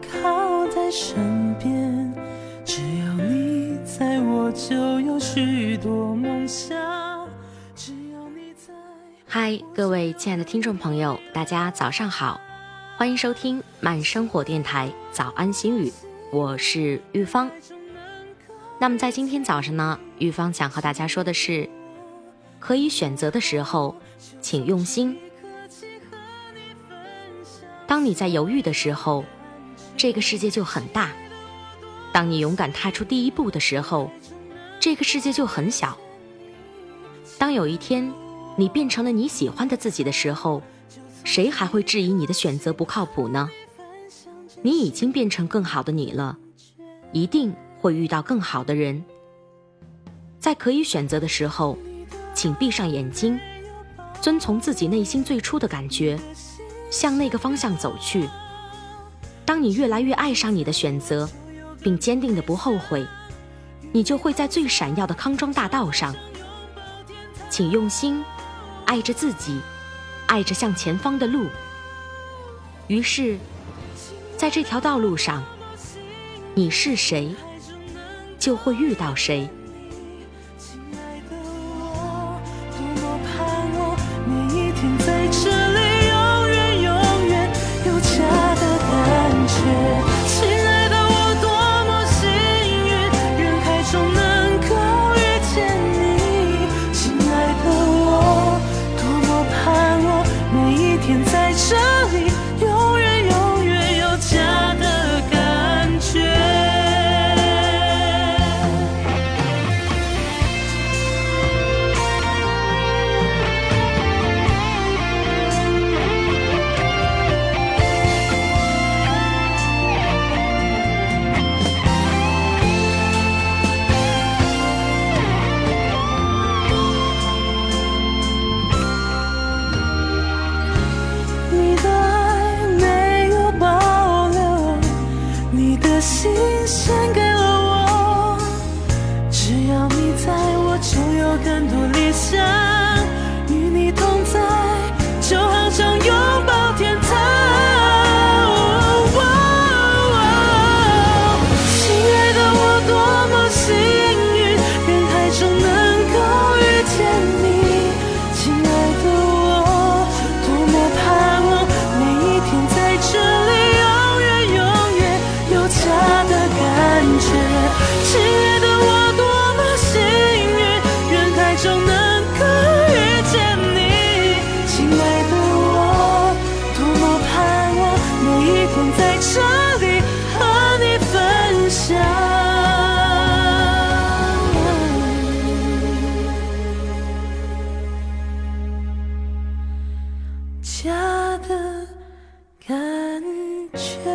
靠在身边，只要你在我就有许多梦想。只要你在。嗨，各位亲爱的听众朋友，大家早上好，欢迎收听慢生活电台早安心语，我是玉芳。那么在今天早上呢，玉芳想和大家说的是，可以选择的时候，请用心。当你在犹豫的时候，这个世界就很大；当你勇敢踏出第一步的时候，这个世界就很小。当有一天你变成了你喜欢的自己的时候，谁还会质疑你的选择不靠谱呢？你已经变成更好的你了，一定。会遇到更好的人，在可以选择的时候，请闭上眼睛，遵从自己内心最初的感觉，向那个方向走去。当你越来越爱上你的选择，并坚定的不后悔，你就会在最闪耀的康庄大道上。请用心爱着自己，爱着向前方的路。于是，在这条道路上，你是谁？就会遇到谁。天在这里。你献给了我。只要你在我就有更多理想。家的感觉。